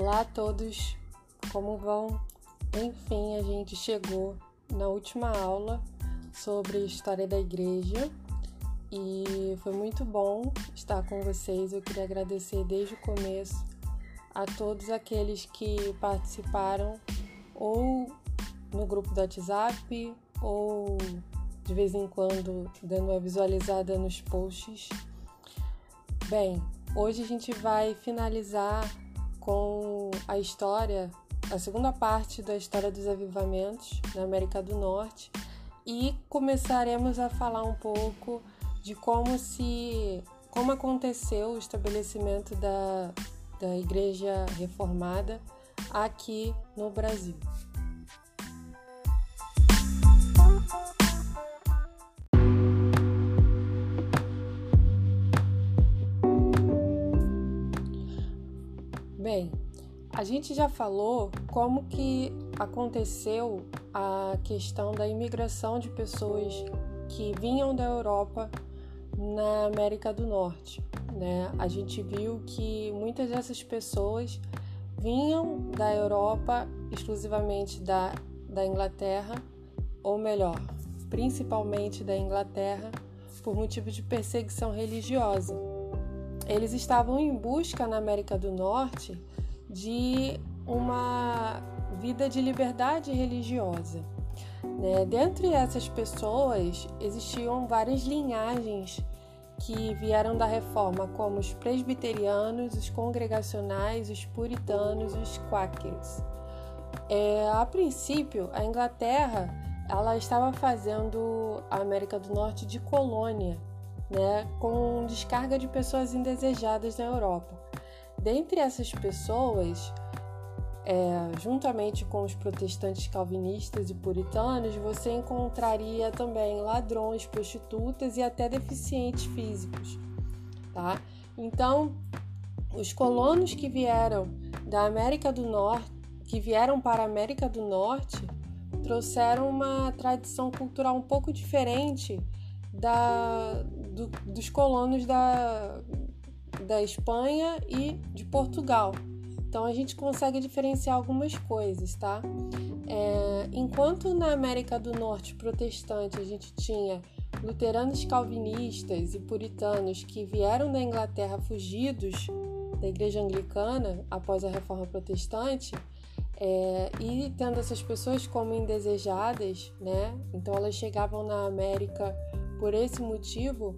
Olá a todos, como vão? Enfim, a gente chegou na última aula sobre história da igreja e foi muito bom estar com vocês. Eu queria agradecer desde o começo a todos aqueles que participaram ou no grupo do WhatsApp ou de vez em quando dando uma visualizada nos posts. Bem, hoje a gente vai finalizar com a história, a segunda parte da história dos avivamentos na América do Norte e começaremos a falar um pouco de como se como aconteceu o estabelecimento da, da Igreja Reformada aqui no Brasil. Bem, a gente já falou como que aconteceu a questão da imigração de pessoas que vinham da Europa na América do Norte, né? A gente viu que muitas dessas pessoas vinham da Europa exclusivamente da, da Inglaterra, ou melhor, principalmente da Inglaterra, por motivo de perseguição religiosa. Eles estavam em busca na América do Norte de uma vida de liberdade religiosa. Né? Dentre essas pessoas existiam várias linhagens que vieram da reforma, como os presbiterianos, os congregacionais, os puritanos e os quáqueros. É, a princípio, a Inglaterra ela estava fazendo a América do Norte de colônia né, com descarga de pessoas indesejadas na Europa. Dentre essas pessoas, é, juntamente com os protestantes calvinistas e puritanos, você encontraria também ladrões, prostitutas e até deficientes físicos, tá? Então, os colonos que vieram da América do Norte, que vieram para a América do Norte, trouxeram uma tradição cultural um pouco diferente da, do, dos colonos da, da Espanha e de Portugal. Então a gente consegue diferenciar algumas coisas, tá? É, enquanto na América do Norte protestante a gente tinha luteranos calvinistas e puritanos que vieram da Inglaterra fugidos da igreja anglicana após a reforma protestante, é, e tendo essas pessoas como indesejadas, né? Então elas chegavam na América por esse motivo,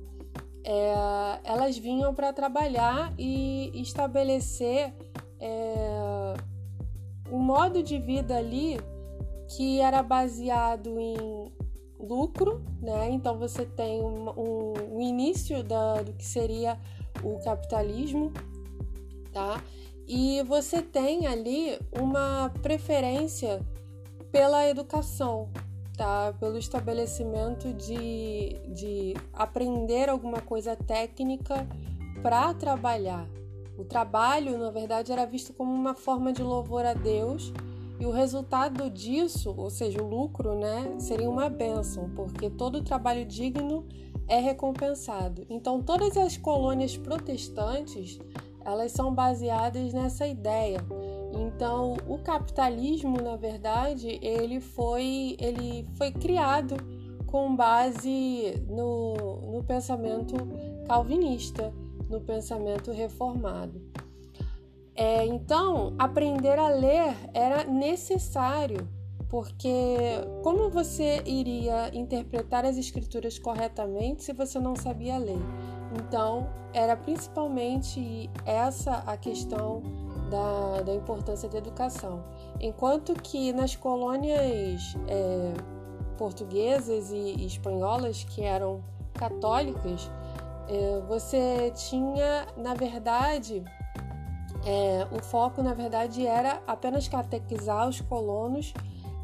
é, elas vinham para trabalhar e estabelecer é, um modo de vida ali que era baseado em lucro, né? Então você tem um, um, um início da, do que seria o capitalismo, tá? E você tem ali uma preferência pela educação, Pelo estabelecimento de, de aprender alguma coisa técnica para trabalhar. O trabalho, na verdade, era visto como uma forma de louvor a Deus e o resultado disso, ou seja, o lucro, né, seria uma bênção, porque todo trabalho digno é recompensado. Então, todas as colônias protestantes, elas são baseadas nessa ideia então, o capitalismo, na verdade, ele foi, ele foi criado com base no, no pensamento calvinista, no pensamento reformado. É, então, aprender a ler era necessário, porque como você iria interpretar as escrituras corretamente se você não sabia ler? Então, era principalmente essa a questão da, da importância da educação. Enquanto que nas colônias é, portuguesas e, espanholas, que eram católicas, é, você tinha, na verdade, é, o foco, na verdade, era apenas catequizar os colonos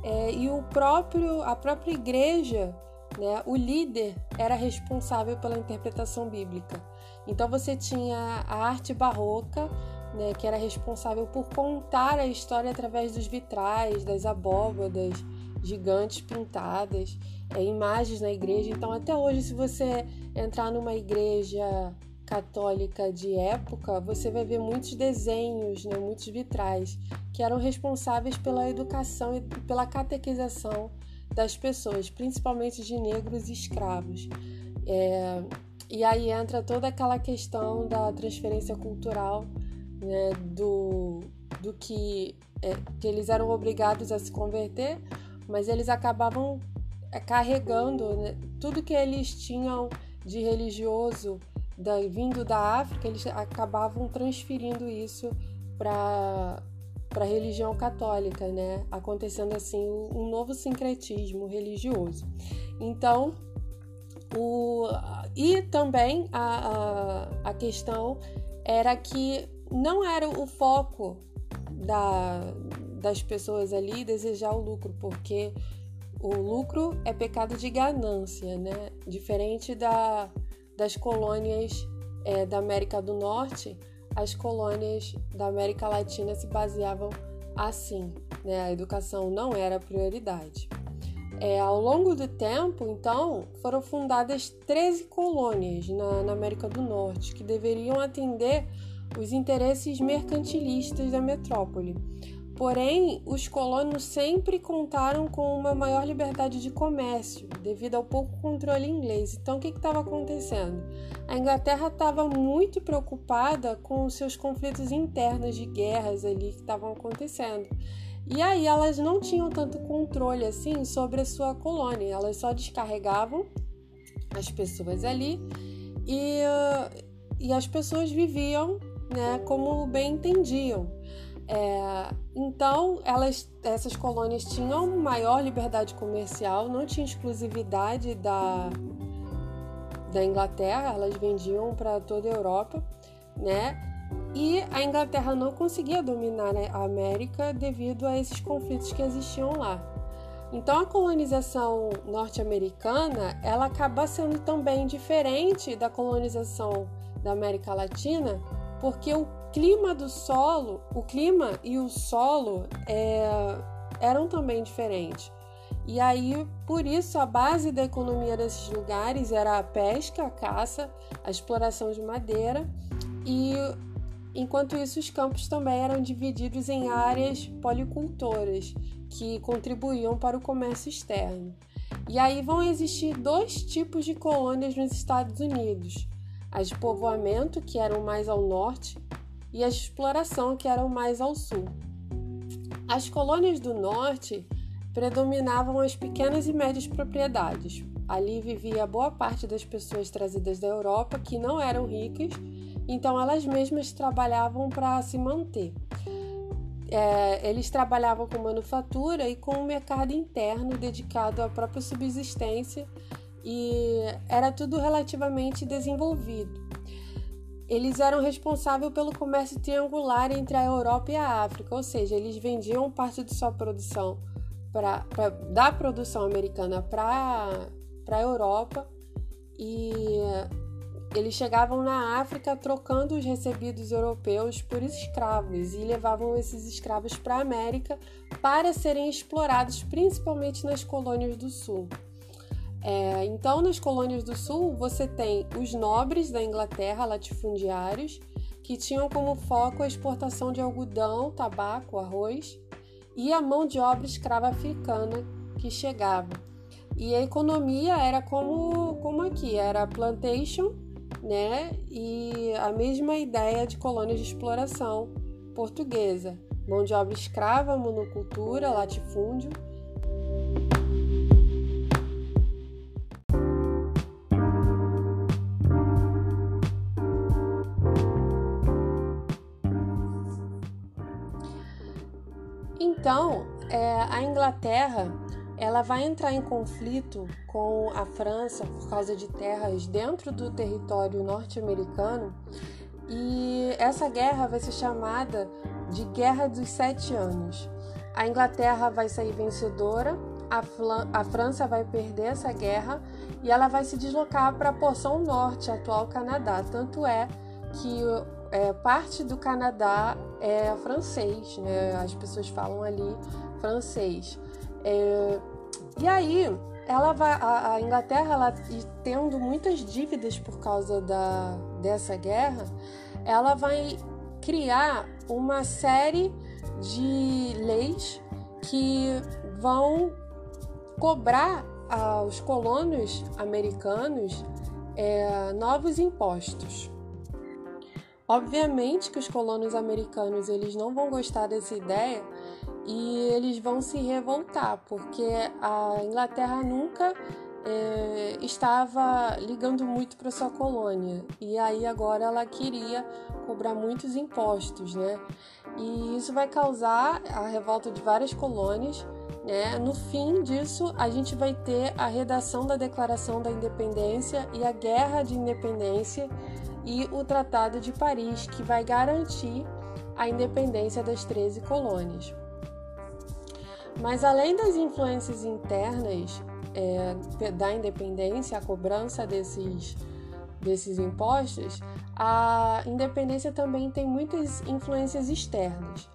é, e o próprio, a própria igreja, né, o líder, era responsável pela interpretação bíblica. Então você tinha a arte barroca, né, que era responsável por contar a história através dos vitrais, das abóbadas gigantes pintadas, é, imagens na igreja. Então, até hoje, se você entrar numa igreja católica de época, você vai ver muitos desenhos, né, muitos vitrais, que eram responsáveis pela educação e pela catequização das pessoas, principalmente de negros e escravos. É, e aí entra toda aquela questão da transferência cultural, né, do, do que, é, que eles eram obrigados a se converter, mas eles acabavam é, carregando né, tudo que eles tinham de religioso da, vindo da África, eles acabavam transferindo isso para para a religião católica, né? Acontecendo assim um novo sincretismo religioso. Então, o, e também a, a, a questão era que não era o foco da, das pessoas ali desejar o lucro, porque o lucro é pecado de ganância, né? Diferente da, das colônias é, da América do Norte, as colônias da América Latina se baseavam assim, né? A educação não era prioridade. É, ao longo do tempo, então, foram fundadas 13 colônias na, na América do Norte que deveriam atender os interesses mercantilistas da metrópole. Porém, os colonos sempre contaram com uma maior liberdade de comércio, devido ao pouco controle inglês. Então, o que estava acontecendo? A Inglaterra estava muito preocupada com os seus conflitos internos de guerras ali que estavam acontecendo. E aí elas não tinham tanto controle assim sobre a sua colônia, elas só descarregavam as pessoas ali e, e as pessoas viviam né, como bem entendiam. É, então, elas, essas colônias tinham maior liberdade comercial, não tinha exclusividade da, da Inglaterra, elas vendiam para toda a Europa, né? E a Inglaterra não conseguia dominar a América devido a esses conflitos que existiam lá. Então, a colonização norte-americana, ela acaba sendo também diferente da colonização da América Latina, porque o clima do solo, o clima e o solo é, eram também diferentes. E aí, por isso, a base da economia desses lugares era a pesca, a caça, a exploração de madeira, e enquanto isso, os campos também eram divididos em áreas policultoras que contribuíam para o comércio externo. E aí vão existir dois tipos de colônias nos Estados Unidos: as de povoamento, que eram mais ao norte, e a exploração, que eram mais ao sul. As colônias do norte predominavam as pequenas e médias propriedades. Ali vivia boa parte das pessoas trazidas da Europa que não eram ricas, então elas mesmas trabalhavam para se manter. É, eles trabalhavam com manufatura e com um mercado interno dedicado à própria subsistência e era tudo relativamente desenvolvido eles eram responsáveis pelo comércio triangular entre a Europa e a África, ou seja, eles vendiam parte de sua produção pra, pra da produção americana para a Europa e eles chegavam na África trocando os recebidos europeus por escravos e levavam esses escravos para a América para serem explorados principalmente nas colônias do Sul. É, então, nas colônias do sul, você tem os nobres da Inglaterra, latifundiários, que tinham como foco a exportação de algodão, tabaco, arroz, e a mão de obra escrava africana que chegava. E a economia era como, como aqui, era plantation, né? E a mesma ideia de colônias de exploração portuguesa. Mão de obra escrava, monocultura, latifúndio a Inglaterra ela vai entrar em conflito com a França por causa de terras dentro do território norte-americano e essa guerra vai ser chamada de Guerra dos Sete Anos. A Inglaterra vai sair vencedora, a, a França vai perder essa guerra e ela vai se deslocar para a porção norte, atual Canadá. Tanto é que é, parte do Canadá é francês, né? As pessoas falam ali francês. É, e aí, ela vai, a, a Inglaterra, ela, tendo muitas dívidas por causa da, dessa guerra, ela vai criar uma série de leis que vão cobrar aos colonos americanos é, novos impostos. Obviamente que os colonos americanos eles não vão gostar dessa ideia e eles vão se revoltar, porque a Inglaterra nunca é, estava ligando muito para sua colônia e aí agora ela queria cobrar muitos impostos, né? E isso vai causar a revolta de várias colônias. Né? No fim disso, a gente vai ter a redação da Declaração da Independência e a Guerra de Independência e o Tratado de Paris, que vai garantir a independência das 13 colônias. Mas além das influências internas é, da independência, a cobrança desses, desses impostos, a independência também tem muitas influências externas.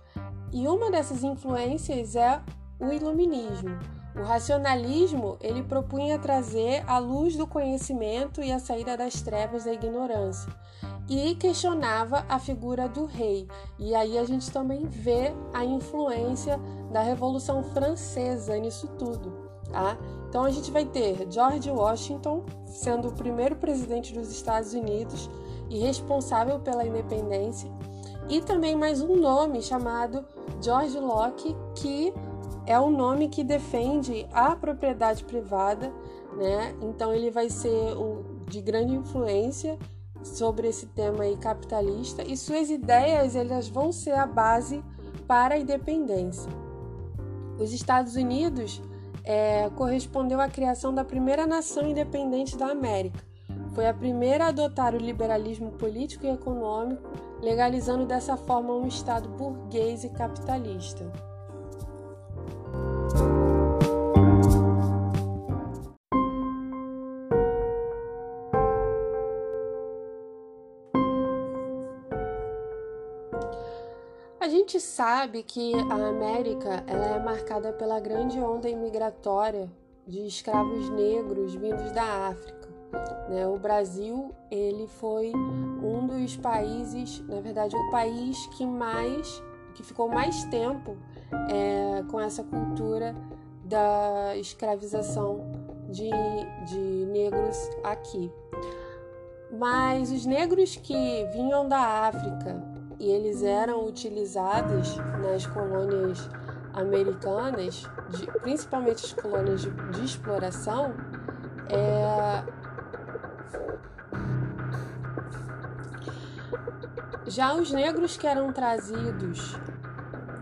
E uma dessas influências é o iluminismo. O racionalismo ele propunha trazer a luz do conhecimento e a saída das trevas da ignorância e questionava a figura do rei. E aí a gente também vê a influência da Revolução Francesa nisso tudo. Tá? Então a gente vai ter George Washington sendo o primeiro presidente dos Estados Unidos e responsável pela independência, e também mais um nome chamado George Locke, que é o nome que defende a propriedade privada, né? Então ele vai ser um, de grande influência sobre esse tema aí capitalista e suas ideias elas vão ser a base para a independência. Os Estados Unidos é, correspondeu à criação da primeira nação independente da América. Foi a primeira a adotar o liberalismo político e econômico, legalizando dessa forma um Estado burguês e capitalista. Gente sabe que a América ela é marcada pela grande onda imigratória de escravos negros vindos da África. Né? O Brasil ele foi um dos países, na verdade, o país que mais, que ficou mais tempo é, com essa cultura da escravização de, de negros aqui. Mas os negros que vinham da África e eles eram utilizados nas colônias americanas, de, principalmente as colônias de, de exploração, é... já os negros que eram trazidos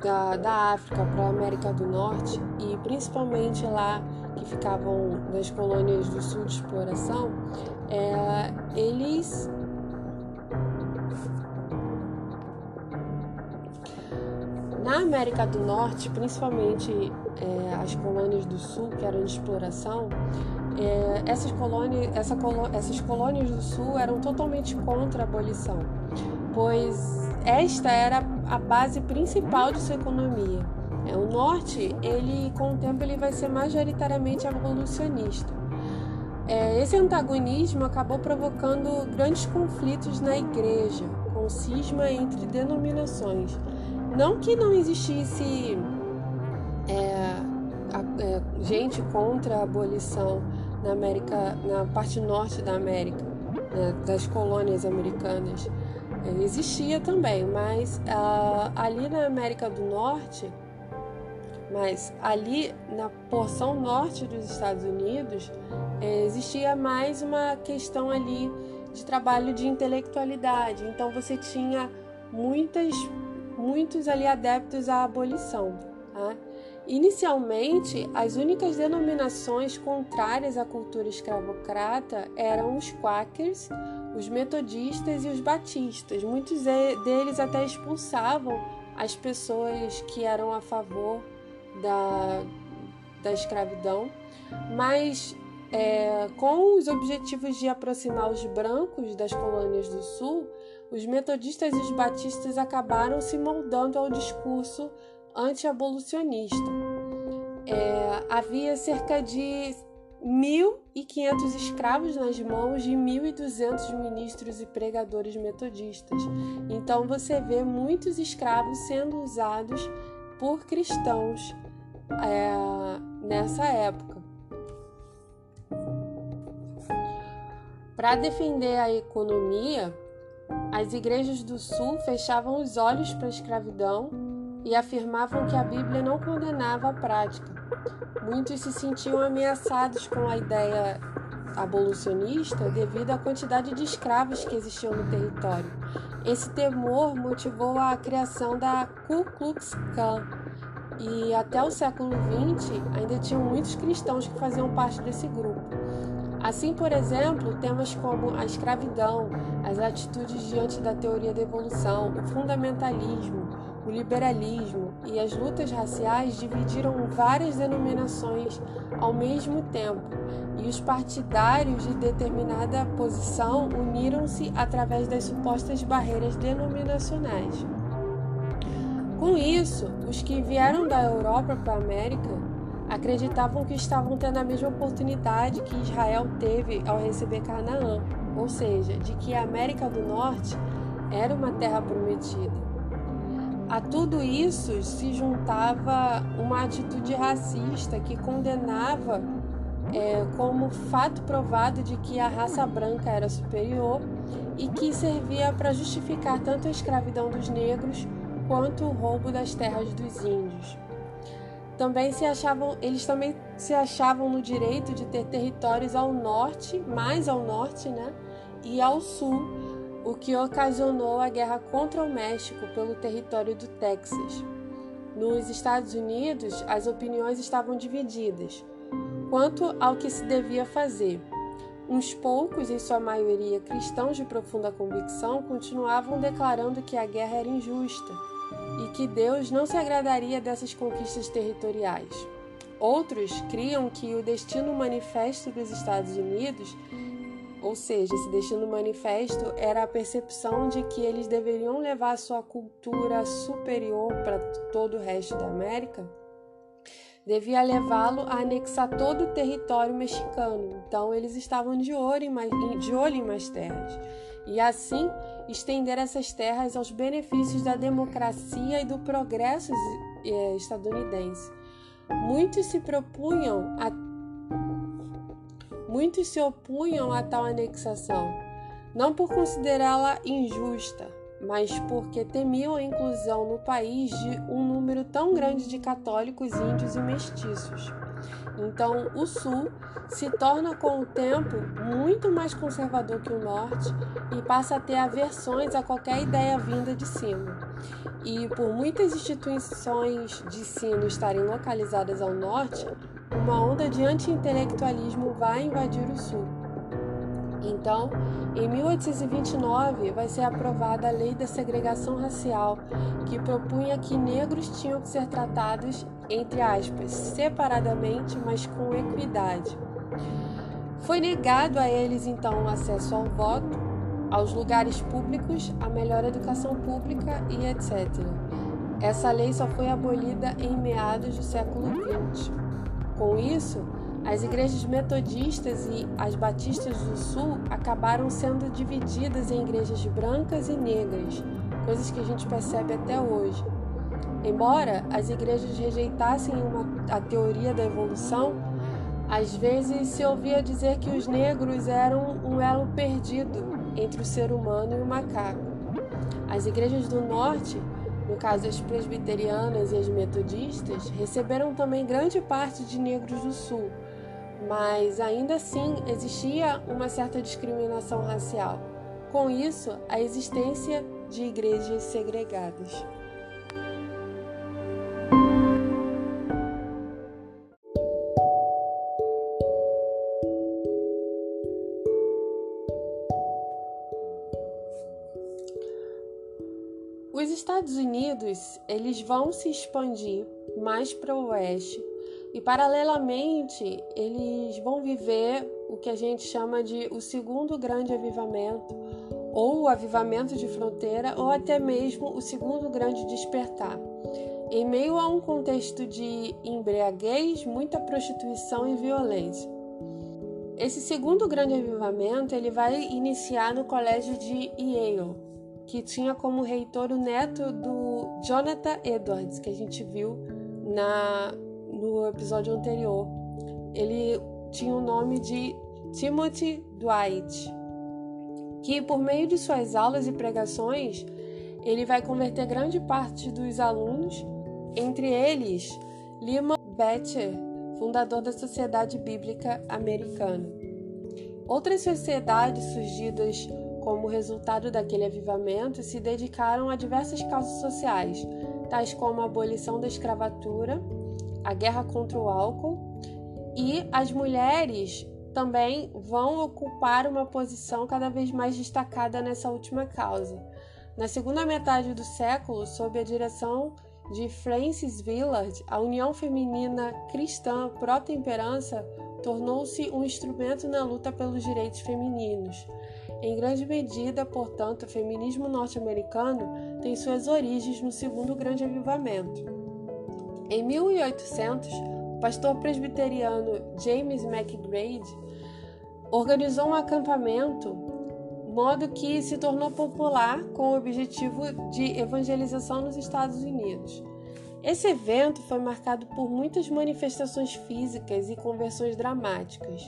da, da África para a América do Norte e principalmente lá que ficavam nas colônias do sul de exploração, é, eles América do Norte, principalmente é, as colônias do Sul, que eram de exploração, é, essas, colônias, essa essas colônias do Sul eram totalmente contra a abolição, pois esta era a base principal de sua economia. É, o Norte, ele com o tempo, ele vai ser majoritariamente abolicionista. É, esse antagonismo acabou provocando grandes conflitos na igreja, com cisma entre denominações não que não existisse é, é, gente contra a abolição na América, na parte norte da América, né, das colônias americanas. É, existia também, mas ah, ali na América do Norte, mas ali na porção norte dos Estados Unidos, é, existia mais uma questão ali de trabalho de intelectualidade. Então você tinha muitas muitos ali adeptos à abolição. Tá? Inicialmente, as únicas denominações contrárias à cultura escravocrata eram os quakers, os metodistas e os batistas. Muitos deles até expulsavam as pessoas que eram a favor da, da escravidão, mas é, com os objetivos de aproximar os brancos das colônias do sul, os metodistas e os batistas acabaram se moldando ao discurso anti-abolicionista. É, havia cerca de 1.500 escravos nas mãos de 1.200 ministros e pregadores metodistas. Então você vê muitos escravos sendo usados por cristãos é, nessa época. Para defender a economia, as igrejas do Sul fechavam os olhos para a escravidão e afirmavam que a Bíblia não condenava a prática. Muitos se sentiam ameaçados com a ideia abolicionista devido à quantidade de escravos que existiam no território. Esse temor motivou a criação da Ku Klux Klan. E até o século XX ainda tinham muitos cristãos que faziam parte desse grupo. Assim, por exemplo, temas como a escravidão, as atitudes diante da teoria da evolução, o fundamentalismo, o liberalismo e as lutas raciais dividiram várias denominações ao mesmo tempo, e os partidários de determinada posição uniram-se através das supostas barreiras denominacionais. Com isso, os que vieram da Europa para a América acreditavam que estavam tendo a mesma oportunidade que Israel teve ao receber Canaã, ou seja, de que a América do Norte era uma terra prometida. A tudo isso se juntava uma atitude racista que condenava é, como fato provado de que a raça branca era superior e que servia para justificar tanto a escravidão dos negros quanto o roubo das terras dos índios. Também se achavam, eles também se achavam no direito de ter territórios ao norte, mais ao norte, né, e ao sul o que ocasionou a guerra contra o México pelo território do Texas. Nos Estados Unidos, as opiniões estavam divididas quanto ao que se devia fazer. Uns poucos, em sua maioria cristãos de profunda convicção, continuavam declarando que a guerra era injusta e que Deus não se agradaria dessas conquistas territoriais. Outros criam que o destino manifesto dos Estados Unidos ou seja, esse destino manifesto era a percepção de que eles deveriam levar sua cultura superior para todo o resto da América, devia levá-lo a anexar todo o território mexicano. Então, eles estavam de olho em mais, de olho em mais terras. E assim, estender essas terras aos benefícios da democracia e do progresso eh, estadunidense. Muitos se propunham a Muitos se opunham a tal anexação, não por considerá-la injusta, mas porque temiam a inclusão no país de um número tão grande de católicos, índios e mestiços. Então, o Sul se torna com o tempo muito mais conservador que o Norte e passa a ter aversões a qualquer ideia vinda de cima. E por muitas instituições de ensino estarem localizadas ao Norte, uma onda de anti-intelectualismo vai invadir o Sul. Então, em 1829, vai ser aprovada a Lei da Segregação Racial, que propunha que negros tinham que ser tratados, entre aspas, separadamente, mas com equidade. Foi negado a eles, então, o acesso ao voto, aos lugares públicos, a melhor educação pública e etc. Essa lei só foi abolida em meados do século XX. Com isso, as igrejas metodistas e as batistas do sul acabaram sendo divididas em igrejas brancas e negras, coisas que a gente percebe até hoje. Embora as igrejas rejeitassem uma, a teoria da evolução, às vezes se ouvia dizer que os negros eram um elo perdido entre o ser humano e o macaco. As igrejas do norte no caso as presbiterianas e as metodistas, receberam também grande parte de negros do Sul, mas ainda assim existia uma certa discriminação racial. Com isso, a existência de igrejas segregadas. Os Estados Unidos eles vão se expandir mais para o oeste e paralelamente eles vão viver o que a gente chama de o segundo grande avivamento ou o avivamento de fronteira ou até mesmo o segundo grande despertar. Em meio a um contexto de embriaguez, muita prostituição e violência. Esse segundo grande avivamento ele vai iniciar no colégio de Yale, que tinha como reitor o neto do Jonathan Edwards, que a gente viu na, episódio anterior. Ele tinha o nome de Timothy Dwight, que por meio de suas aulas e pregações, ele vai converter grande parte dos alunos, entre eles Lima Betcher, fundador da Sociedade Bíblica Americana. Outras sociedades surgidas como resultado daquele avivamento se dedicaram a diversas causas sociais, tais como a abolição da escravatura, a guerra contra o álcool e as mulheres também vão ocupar uma posição cada vez mais destacada nessa última causa. Na segunda metade do século, sob a direção de Francis Willard, a União Feminina Cristã Pró-Temperança tornou-se um instrumento na luta pelos direitos femininos. Em grande medida, portanto, o feminismo norte-americano tem suas origens no segundo grande avivamento. Em 1800, o pastor presbiteriano James McGrady organizou um acampamento, modo que se tornou popular com o objetivo de evangelização nos Estados Unidos. Esse evento foi marcado por muitas manifestações físicas e conversões dramáticas.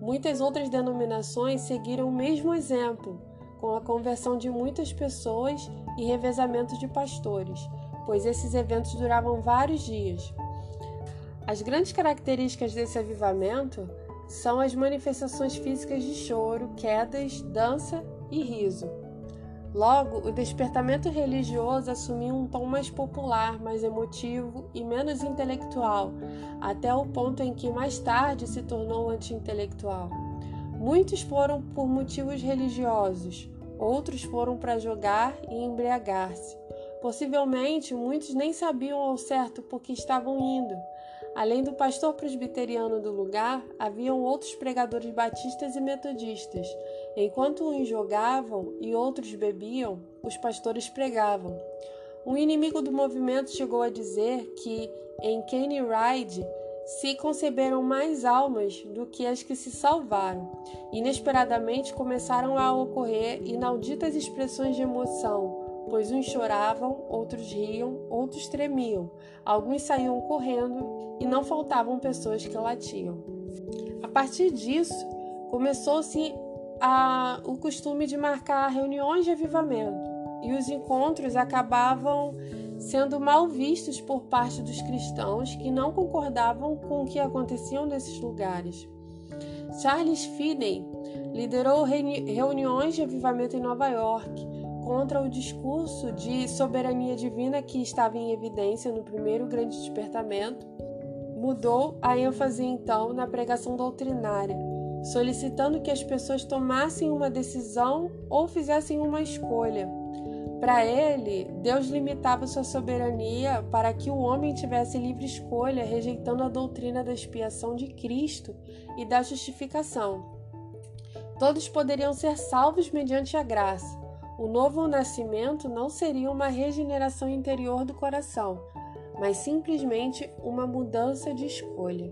Muitas outras denominações seguiram o mesmo exemplo, com a conversão de muitas pessoas e revezamento de pastores, pois esses eventos duravam vários dias. As grandes características desse avivamento são as manifestações físicas de choro, quedas, dança e riso. Logo, o despertamento religioso assumiu um tom mais popular, mais emotivo e menos intelectual, até o ponto em que mais tarde se tornou anti-intelectual. Muitos foram por motivos religiosos, outros foram para jogar e embriagar-se. Possivelmente, muitos nem sabiam ao certo por que estavam indo. Além do pastor presbiteriano do lugar, haviam outros pregadores batistas e metodistas. Enquanto uns jogavam e outros bebiam, os pastores pregavam. Um inimigo do movimento chegou a dizer que, em Kenny Ride, se conceberam mais almas do que as que se salvaram. Inesperadamente começaram a ocorrer inauditas expressões de emoção, pois uns choravam, outros riam, outros tremiam, alguns saíam correndo e não faltavam pessoas que latiam. A partir disso, começou-se o costume de marcar reuniões de avivamento, e os encontros acabavam sendo mal vistos por parte dos cristãos que não concordavam com o que acontecia nesses lugares. Charles Finney liderou reuniões de avivamento em Nova York contra o discurso de soberania divina que estava em evidência no primeiro grande despertamento, mudou a ênfase então na pregação doutrinária, solicitando que as pessoas tomassem uma decisão ou fizessem uma escolha. Para ele, Deus limitava sua soberania para que o homem tivesse livre escolha, rejeitando a doutrina da expiação de Cristo e da justificação. Todos poderiam ser salvos mediante a graça, o novo nascimento não seria uma regeneração interior do coração, mas simplesmente uma mudança de escolha.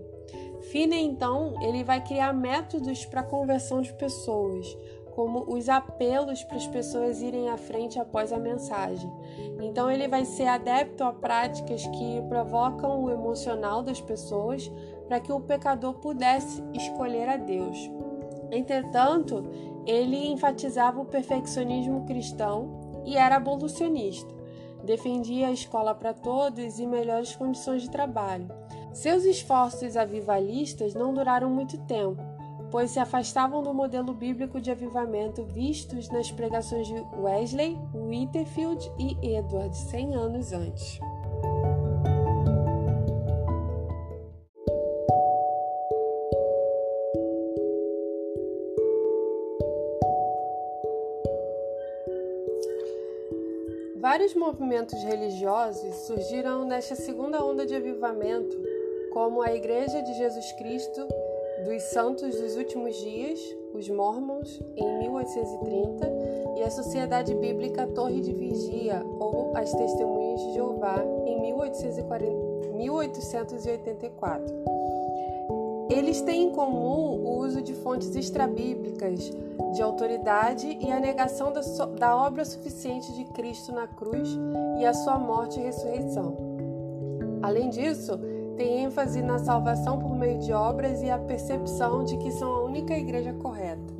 Finney, então, ele vai criar métodos para a conversão de pessoas, como os apelos para as pessoas irem à frente após a mensagem. Então, ele vai ser adepto a práticas que provocam o emocional das pessoas para que o pecador pudesse escolher a Deus. Entretanto, ele enfatizava o perfeccionismo cristão e era abolicionista. Defendia a escola para todos e melhores condições de trabalho. Seus esforços avivalistas não duraram muito tempo, pois se afastavam do modelo bíblico de avivamento vistos nas pregações de Wesley, Whitefield e Edward 100 anos antes. Vários movimentos religiosos surgiram nesta segunda onda de avivamento, como a Igreja de Jesus Cristo dos Santos dos Últimos Dias, os Mormons, em 1830, e a Sociedade Bíblica Torre de Vigia, ou as Testemunhas de Jeová, em 1884. Eles têm em comum o uso de fontes extrabíblicas de autoridade e a negação da, so da obra suficiente de Cristo na cruz e a sua morte e ressurreição. Além disso, tem ênfase na salvação por meio de obras e a percepção de que são a única igreja correta.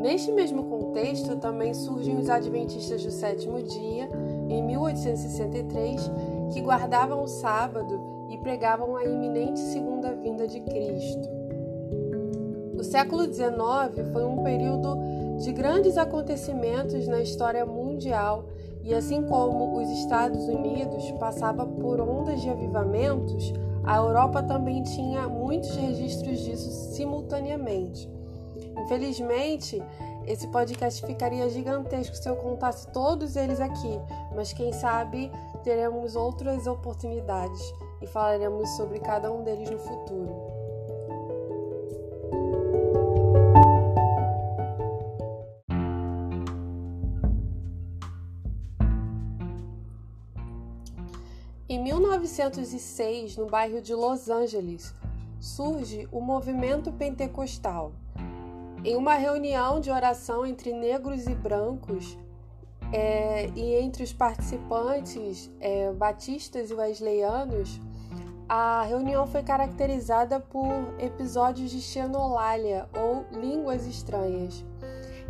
Neste mesmo contexto, também surgem os Adventistas do Sétimo Dia, em 1863, que guardavam o sábado e pregavam a iminente segunda vinda de Cristo. O século XIX foi um período de grandes acontecimentos na história mundial e, assim como os Estados Unidos passava por ondas de avivamentos, a Europa também tinha muitos registros disso simultaneamente. Infelizmente, esse podcast ficaria gigantesco se eu contasse todos eles aqui, mas quem sabe teremos outras oportunidades e falaremos sobre cada um deles no futuro. Em 1906, no bairro de Los Angeles, surge o movimento pentecostal. Em uma reunião de oração entre negros e brancos, é, e entre os participantes é, batistas e wesleyanos, a reunião foi caracterizada por episódios de xenolalia ou línguas estranhas.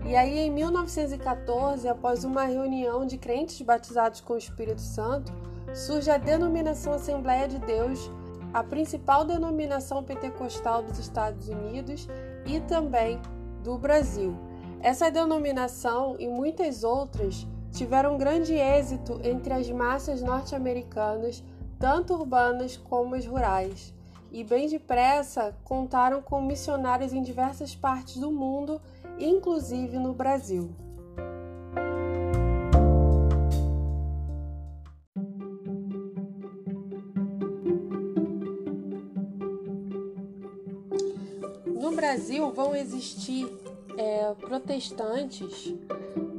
E aí, em 1914, após uma reunião de crentes batizados com o Espírito Santo, surge a denominação Assembleia de Deus, a principal denominação pentecostal dos Estados Unidos e também do Brasil. Essa denominação e muitas outras tiveram grande êxito entre as massas norte-americanas tanto urbanas como as rurais, e bem depressa contaram com missionários em diversas partes do mundo, inclusive no Brasil. No Brasil vão existir é, protestantes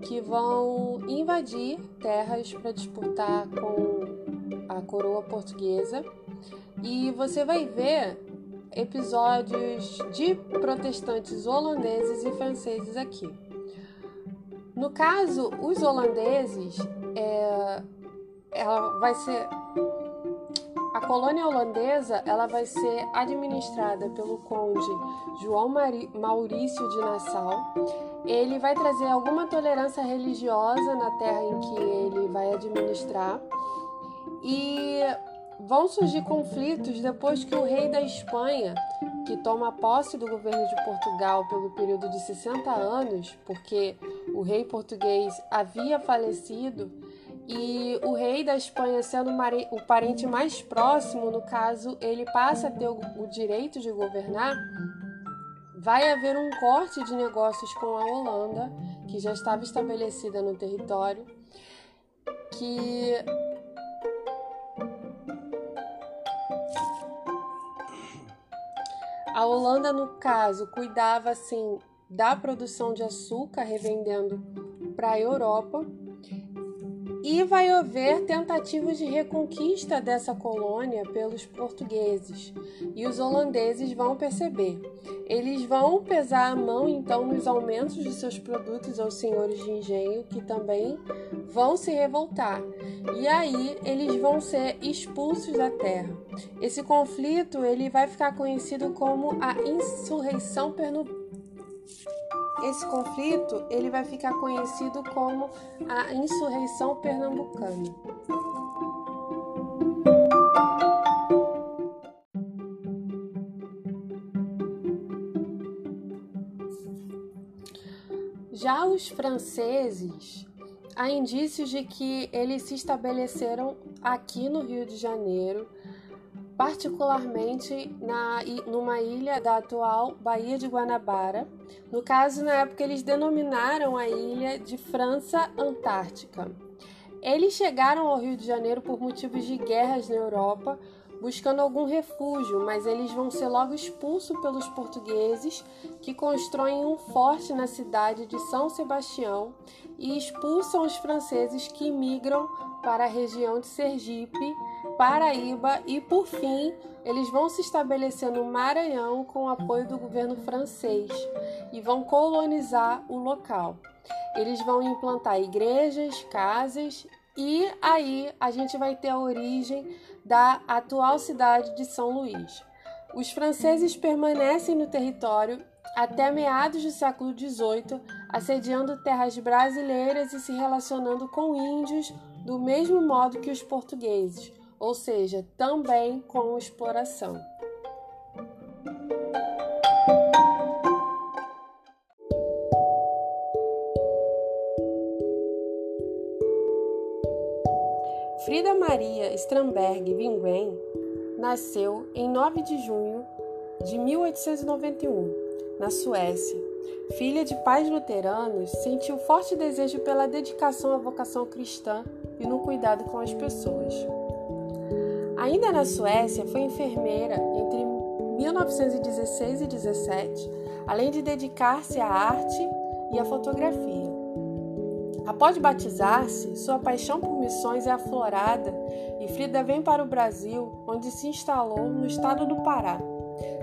que vão invadir terras para disputar com a coroa portuguesa e você vai ver episódios de protestantes holandeses e franceses aqui. No caso, os holandeses, é, ela vai ser a colônia holandesa, ela vai ser administrada pelo conde João Maurício de Nassau. Ele vai trazer alguma tolerância religiosa na terra em que ele vai administrar e vão surgir conflitos depois que o rei da Espanha, que toma posse do governo de Portugal pelo período de 60 anos, porque o rei português havia falecido, e o rei da Espanha, sendo o parente mais próximo, no caso, ele passa a ter o direito de governar, vai haver um corte de negócios com a Holanda, que já estava estabelecida no território, que A Holanda, no caso, cuidava assim da produção de açúcar, revendendo para a Europa. E vai haver tentativas de reconquista dessa colônia pelos portugueses. E os holandeses vão perceber. Eles vão pesar a mão então nos aumentos de seus produtos aos senhores de engenho, que também vão se revoltar. E aí eles vão ser expulsos da terra. Esse conflito ele vai ficar conhecido como a insurreição pernambucana. Esse conflito ele vai ficar conhecido como a insurreição pernambucana. Já os franceses, há indícios de que eles se estabeleceram aqui no Rio de Janeiro, particularmente na, numa ilha da atual Baía de Guanabara. No caso, na época, eles denominaram a ilha de França Antártica. Eles chegaram ao Rio de Janeiro por motivos de guerras na Europa, buscando algum refúgio, mas eles vão ser logo expulsos pelos portugueses, que constroem um forte na cidade de São Sebastião e expulsam os franceses que migram para a região de Sergipe, Paraíba e, por fim, eles vão se estabelecer no Maranhão com o apoio do governo francês e vão colonizar o local. Eles vão implantar igrejas, casas e aí a gente vai ter a origem da atual cidade de São Luís. Os franceses permanecem no território até meados do século XVIII, assediando terras brasileiras e se relacionando com índios do mesmo modo que os portugueses, ou seja, também com exploração. Frida Maria Stramberg Wingren nasceu em 9 de junho de 1891, na Suécia. Filha de pais luteranos, sentiu forte desejo pela dedicação à vocação cristã e no cuidado com as pessoas. Ainda na Suécia, foi enfermeira entre 1916 e 17, além de dedicar-se à arte e à fotografia. Após batizar-se, sua paixão por missões é aflorada e Frida vem para o Brasil, onde se instalou no estado do Pará.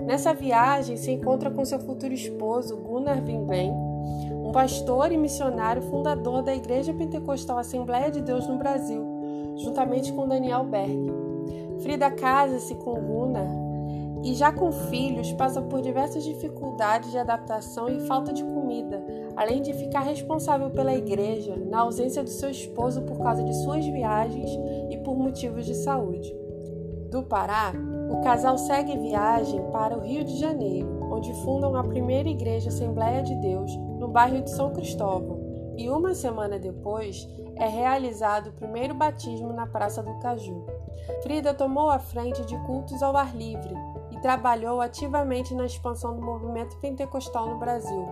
Nessa viagem, se encontra com seu futuro esposo, Gunnar Wimben, um pastor e missionário fundador da Igreja Pentecostal Assembleia de Deus no Brasil, juntamente com Daniel Berg. Frida casa-se com Gunnar e, já com filhos, passa por diversas dificuldades de adaptação e falta de comida, além de ficar responsável pela igreja na ausência do seu esposo por causa de suas viagens e por motivos de saúde. Do Pará, o casal segue viagem para o Rio de Janeiro, onde fundam a primeira igreja Assembleia de Deus no bairro de São Cristóvão, e uma semana depois é realizado o primeiro batismo na Praça do Caju. Frida tomou a frente de cultos ao ar livre, e trabalhou ativamente na expansão do movimento pentecostal no Brasil,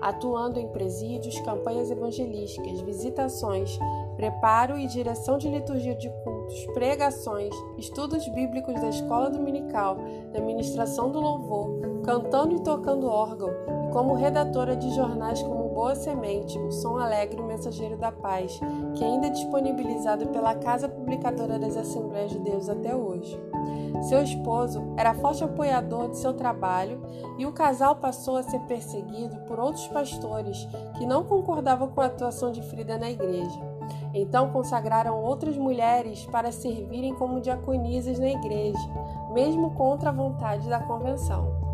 atuando em presídios, campanhas evangelísticas, visitações, preparo e direção de liturgia de cultos, pregações, estudos bíblicos da escola dominical, da ministração do louvor, cantando e tocando órgão, e como redatora de jornais como Boa Semente, O Som Alegre o Mensageiro da Paz, que ainda é disponibilizado pela Casa Publicadora das Assembleias de Deus até hoje. Seu esposo era forte apoiador de seu trabalho e o casal passou a ser perseguido por outros pastores que não concordavam com a atuação de Frida na igreja. Então consagraram outras mulheres para servirem como diaconisas na igreja, mesmo contra a vontade da convenção.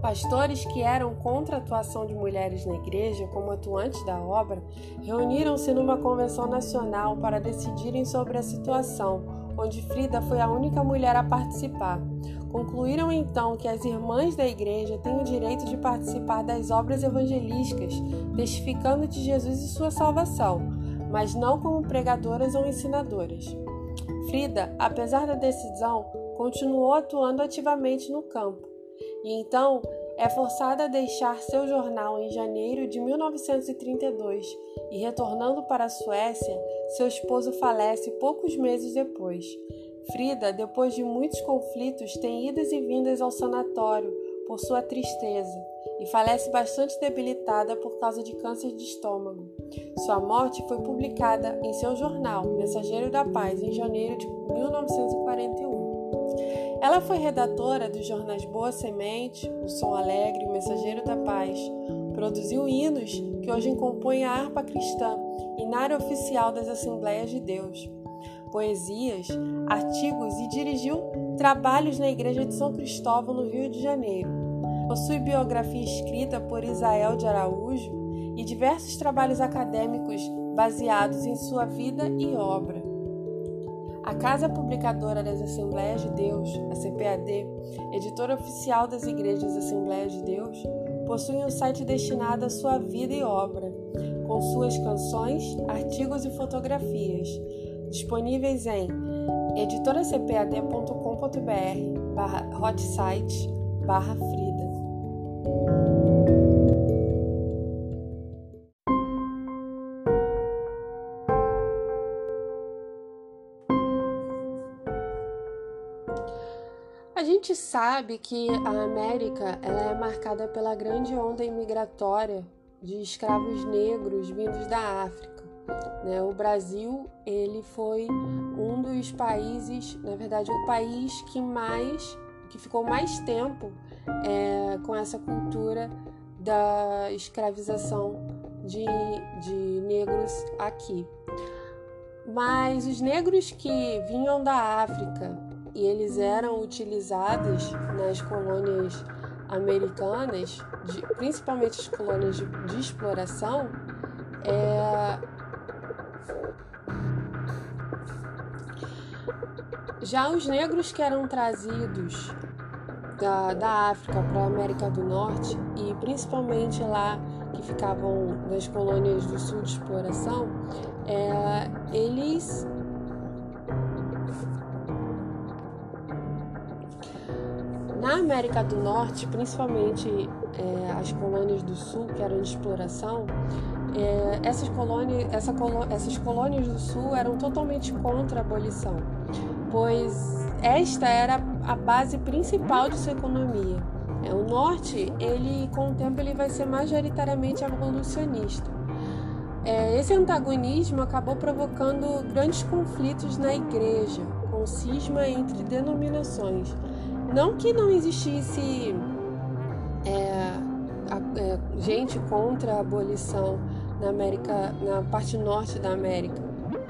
Pastores que eram contra a atuação de mulheres na igreja como atuantes da obra reuniram-se numa convenção nacional para decidirem sobre a situação, onde Frida foi a única mulher a participar. Concluíram então que as irmãs da igreja têm o direito de participar das obras evangelísticas, testificando de Jesus e sua salvação, mas não como pregadoras ou ensinadoras. Frida, apesar da decisão, continuou atuando ativamente no campo e então é forçada a deixar seu jornal em janeiro de 1932 e, retornando para a Suécia, seu esposo falece poucos meses depois. Frida, depois de muitos conflitos, tem idas e vindas ao sanatório por sua tristeza e falece bastante debilitada por causa de câncer de estômago. Sua morte foi publicada em seu jornal, Mensageiro da Paz, em janeiro de 1941. Ela foi redatora dos jornais Boa Semente, O Som Alegre e O Mensageiro da Paz. Produziu hinos que hoje compõem a harpa cristã, inário oficial das Assembleias de Deus. Poesias, artigos e dirigiu trabalhos na Igreja de São Cristóvão, no Rio de Janeiro. Possui biografia escrita por Isael de Araújo e diversos trabalhos acadêmicos baseados em sua vida e obra. A Casa Publicadora das Assembleias de Deus, a CPAD, editora oficial das Igrejas Assembleias de Deus, possui um site destinado à sua vida e obra, com suas canções, artigos e fotografias, disponíveis em editoracpad.com.br barra hotsite barra Frida. Gente sabe que a América ela é marcada pela grande onda imigratória de escravos negros vindos da África. Né? O Brasil ele foi um dos países, na verdade, o país que mais, que ficou mais tempo é, com essa cultura da escravização de, de negros aqui. Mas os negros que vinham da África e eles eram utilizados nas colônias americanas, de, principalmente as colônias de, de exploração, é, já os negros que eram trazidos da, da África para a América do Norte e principalmente lá que ficavam nas colônias do sul de exploração, é, eles América do Norte, principalmente é, as colônias do Sul, que eram de exploração, é, essas, essa essas colônias do Sul eram totalmente contra a abolição, pois esta era a base principal de sua economia. É, o Norte, ele com o tempo, ele vai ser majoritariamente abolicionista. É, esse antagonismo acabou provocando grandes conflitos na igreja, com cisma entre denominações não que não existisse é, é, gente contra a abolição na América, na parte norte da América,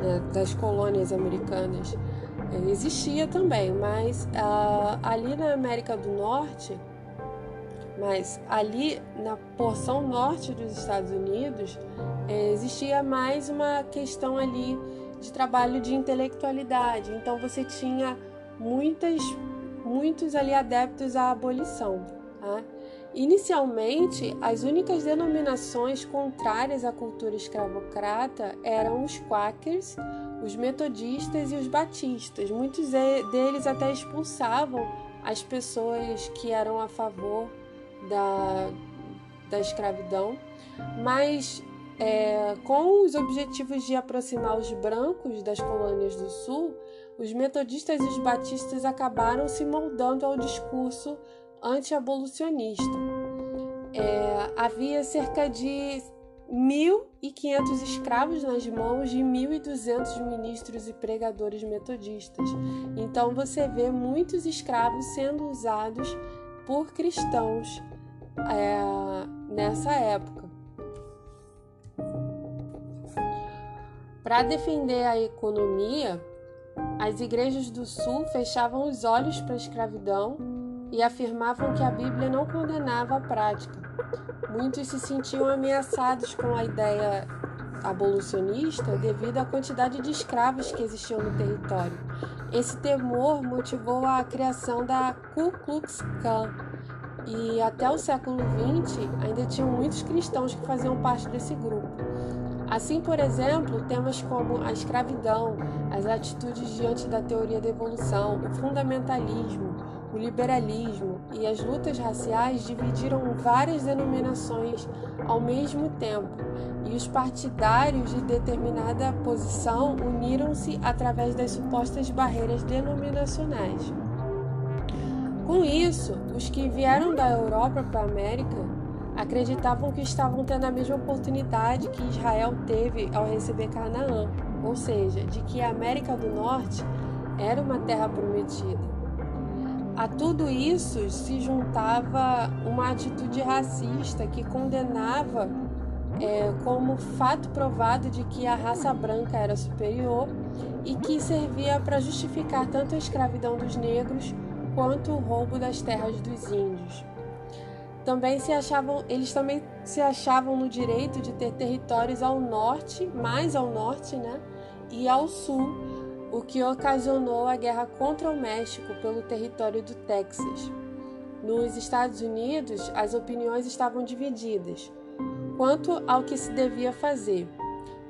né, das colônias americanas. É, existia também, mas ah, ali na América do Norte, mas ali na porção norte dos Estados Unidos, é, existia mais uma questão ali de trabalho de intelectualidade. Então você tinha muitas muitos ali adeptos à abolição. Tá? Inicialmente, as únicas denominações contrárias à cultura escravocrata eram os quakers, os metodistas e os batistas. Muitos deles até expulsavam as pessoas que eram a favor da, da escravidão, mas é, com os objetivos de aproximar os brancos das colônias do sul, os metodistas e os batistas acabaram se moldando ao discurso anti-abolicionista. É, havia cerca de 1.500 escravos nas mãos de 1.200 ministros e pregadores metodistas. Então você vê muitos escravos sendo usados por cristãos é, nessa época. Para defender a economia, as igrejas do Sul fechavam os olhos para a escravidão e afirmavam que a Bíblia não condenava a prática. Muitos se sentiam ameaçados com a ideia abolicionista devido à quantidade de escravos que existiam no território. Esse temor motivou a criação da Ku Klux Klan. E até o século XX ainda tinham muitos cristãos que faziam parte desse grupo. Assim, por exemplo, temas como a escravidão, as atitudes diante da teoria da evolução, o fundamentalismo, o liberalismo e as lutas raciais dividiram várias denominações ao mesmo tempo, e os partidários de determinada posição uniram-se através das supostas barreiras denominacionais. Com isso, os que vieram da Europa para a América acreditavam que estavam tendo a mesma oportunidade que Israel teve ao receber Canaã, ou seja, de que a América do Norte era uma terra prometida. A tudo isso se juntava uma atitude racista que condenava é, como fato provado de que a raça branca era superior e que servia para justificar tanto a escravidão dos negros quanto o roubo das terras dos índios também se achavam, eles também se achavam no direito de ter territórios ao norte, mais ao norte, né, e ao sul, o que ocasionou a guerra contra o México pelo território do Texas. Nos Estados Unidos, as opiniões estavam divididas quanto ao que se devia fazer.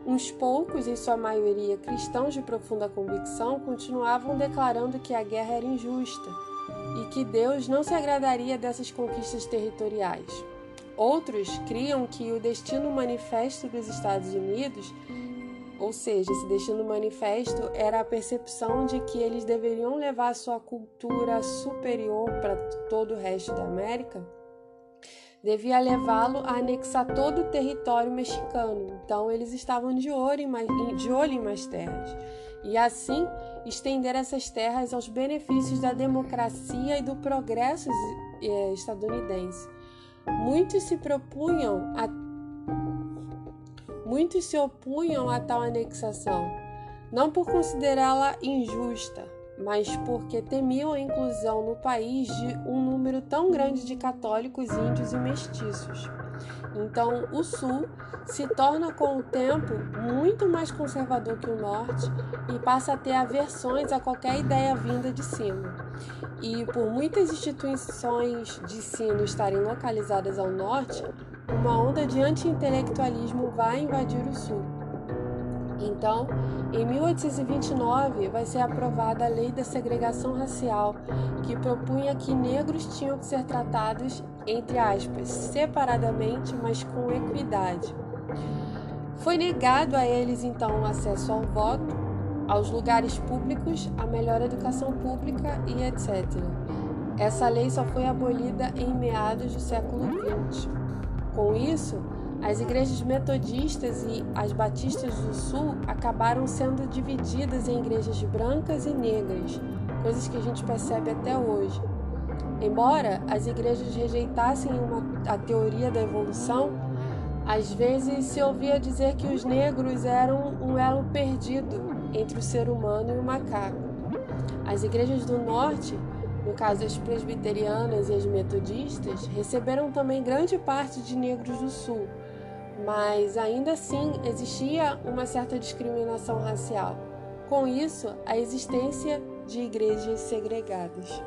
Uns poucos, em sua maioria cristãos de profunda convicção, continuavam declarando que a guerra era injusta e que Deus não se agradaria dessas conquistas territoriais. Outros criam que o destino manifesto dos Estados Unidos, ou seja, esse destino manifesto era a percepção de que eles deveriam levar sua cultura superior para todo o resto da América, devia levá-lo a anexar todo o território mexicano. Então eles estavam de olho em mais, de olho em mais terras. E assim estender essas terras aos benefícios da democracia e do progresso eh, estadunidense. Muitos se propunham a muitos se opunham a tal anexação, não por considerá-la injusta, mas porque temiam a inclusão no país de um número tão grande de católicos, índios e mestiços. Então, o Sul se torna com o tempo muito mais conservador que o Norte e passa a ter aversões a qualquer ideia vinda de cima. E por muitas instituições de ensino estarem localizadas ao Norte, uma onda de anti-intelectualismo vai invadir o Sul. Então, em 1829, vai ser aprovada a Lei da Segregação Racial, que propunha que negros tinham que ser tratados, entre aspas, separadamente, mas com equidade. Foi negado a eles, então, o acesso ao voto, aos lugares públicos, a melhor educação pública e etc. Essa lei só foi abolida em meados do século XX. Com isso, as igrejas metodistas e as batistas do sul acabaram sendo divididas em igrejas brancas e negras, coisas que a gente percebe até hoje. Embora as igrejas rejeitassem uma, a teoria da evolução, às vezes se ouvia dizer que os negros eram um elo perdido entre o ser humano e o macaco. As igrejas do norte, no caso as presbiterianas e as metodistas, receberam também grande parte de negros do sul mas ainda assim existia uma certa discriminação racial. Com isso, a existência de igrejas segregadas.